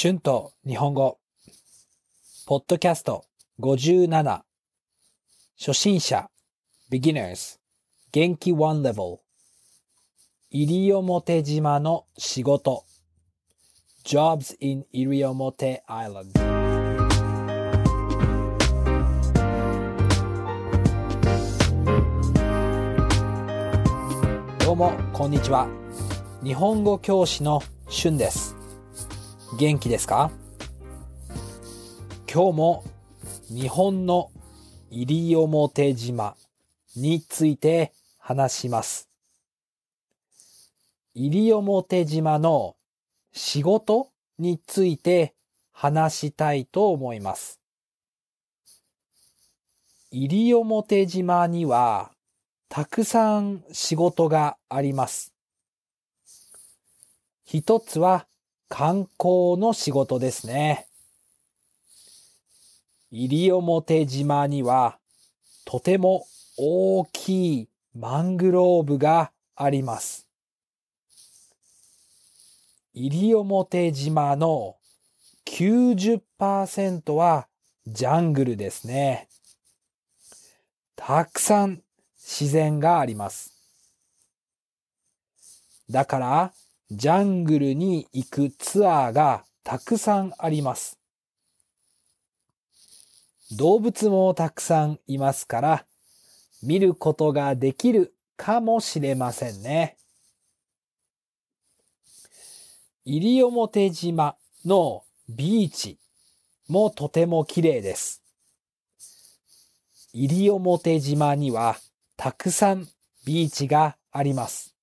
春と日本語、ポッドキャスト57、初心者、beginners、元気 one level、西表島の仕事、jobs in 西表 island。どうも、こんにちは。日本語教師の春です。元気ですか？今日も日本の西表島について話します。西表島の仕事について話したいと思います。西表島にはたくさん仕事があります。一つは観光の仕事ですね。西表島にはとても大きいマングローブがあります。西表島の90%はジャングルですね。たくさん自然があります。だから、ジャングルに行くツアーがたくさんあります。動物もたくさんいますから、見ることができるかもしれませんね。西表島のビーチもとても綺麗です。西表島にはたくさんビーチがあります。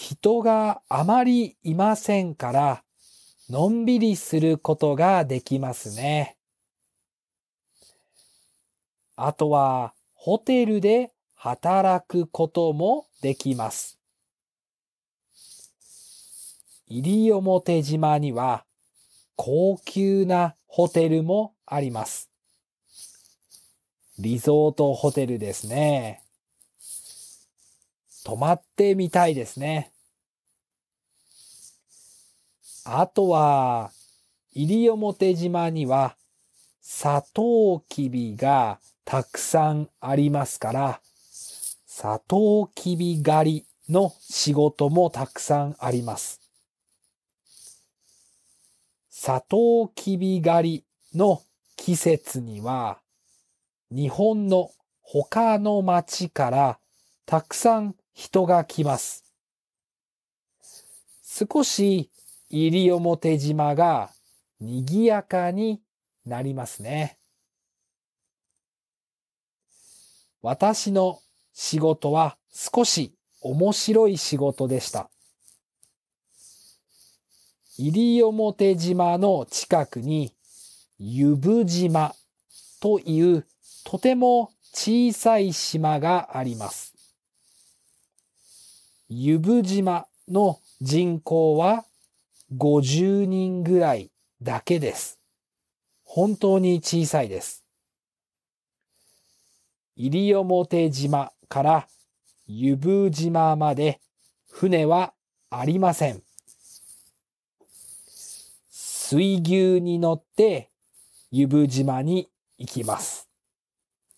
人があまりいませんから、のんびりすることができますね。あとは、ホテルで働くこともできます。西表島には、高級なホテルもあります。リゾートホテルですね。泊まってみたいですね。あとは、西表島には、サトウキビがたくさんありますから、サトウキビ狩りの仕事もたくさんあります。サトウキビ狩りの季節には、日本の他の町からたくさん人が来ます。少し西表島が賑やかになりますね。私の仕事は少し面白い仕事でした。西表島の近くに湯布島というとても小さい島があります。湯布島の人口は50人ぐらいだけです。本当に小さいです。西表島から湯布島まで船はありません。水牛に乗って湯布島に行きます。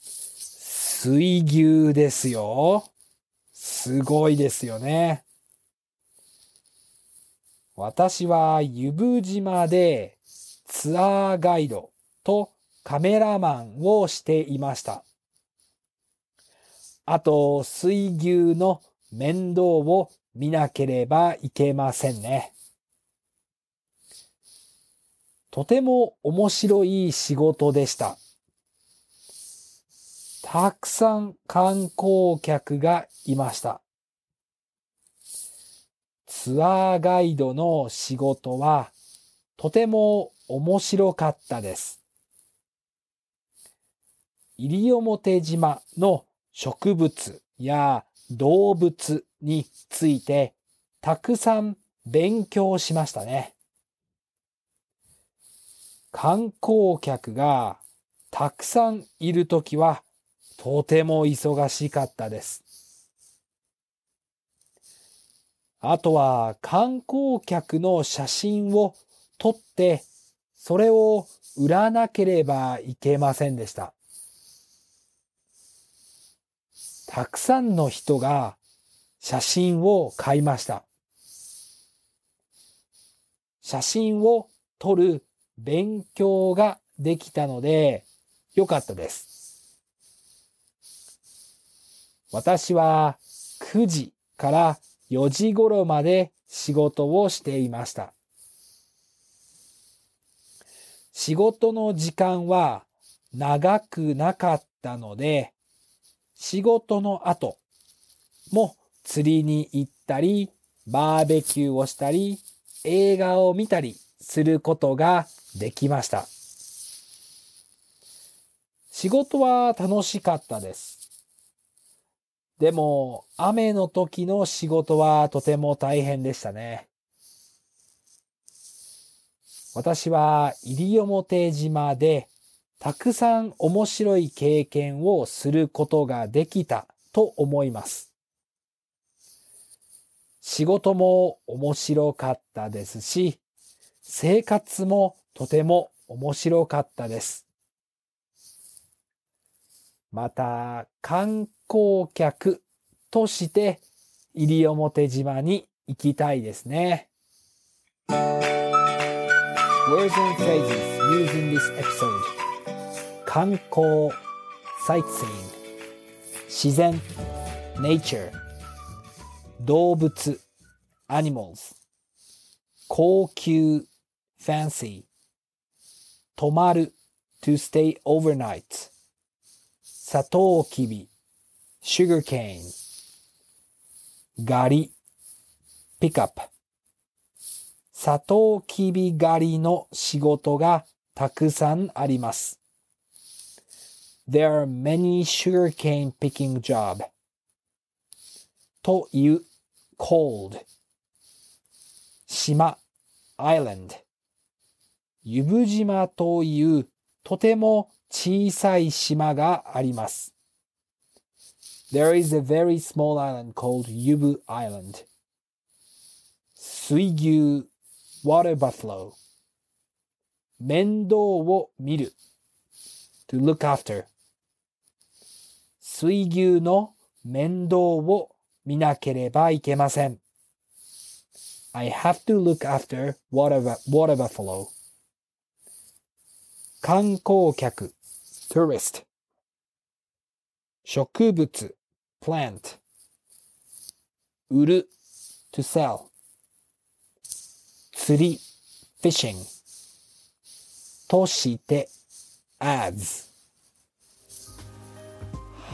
水牛ですよ。すごいですよね。私は湯布島でツアーガイドとカメラマンをしていました。あと、水牛の面倒を見なければいけませんね。とても面白い仕事でした。たくさん観光客がいました。ツアーガイドの仕事はとても面白かったです。西表島の植物や動物についてたくさん勉強しましたね。観光客がたくさんいるときはとても忙しかったです。あとは観光客の写真を撮って、それを売らなければいけませんでした。たくさんの人が写真を買いました。写真を撮る勉強ができたのでよかったです。私は9時から4時頃まで仕事をしていました。仕事の時間は長くなかったので、仕事の後も釣りに行ったり、バーベキューをしたり、映画を見たりすることができました。仕事は楽しかったです。でも、雨の時の仕事はとても大変でしたね。私は西表島でたくさん面白い経験をすることができたと思います。仕事も面白かったですし、生活もとても面白かったです。また、観光客として西表島に行きたいですね。Words and phrases used in this episode 観光 sightseeing 自然 nature 動物 animals 高級 fancy 泊まる to stay overnight サトウキビ sugar cane ガリ pick up サトウキビ狩りの仕事がたくさんあります。There are many sugarcane picking job という cold 島 island ユブ島というとても小さい島があります。There is a very small island called Yubu Island. 水牛 water buffalo 面倒を見る to look after 水牛の面倒を見なければいけません I have to look after water, water buffalo 観光客 tourist 植物。Plant. 売る。To sell. 釣り。Fishing. として。As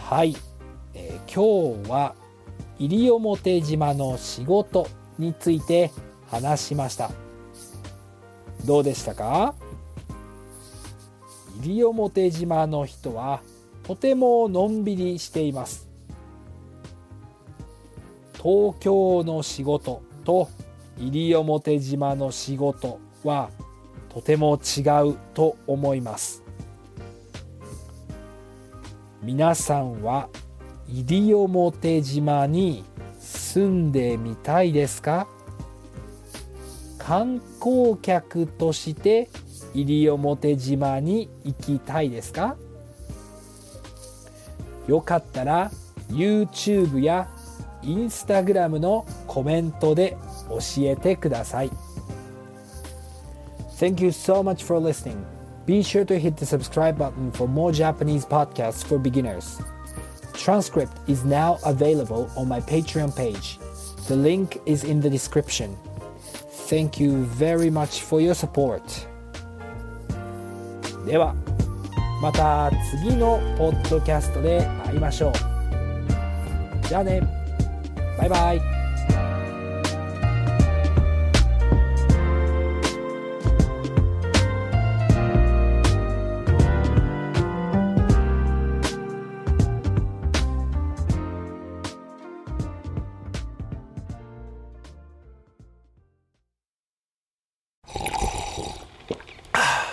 はい、えー、今日は。西表島の仕事について話しました。どうでしたか？西表島の人はとてものんびりしています。東京の仕事と西表島の仕事はとても違うと思います。皆さんは西表島に住んでみたいですか？観光客として西表島に行きたいですかよかったら YouTube や Instagram のコメントで教えてください。Thank you so much for listening. Be sure to hit the subscribe button for more Japanese podcasts for beginners. Transcript is now available on my Patreon page. The link is in the description. Thank you very much for your support. では、また次のポッドキャストで会いましょう。じゃあね。バイバイ。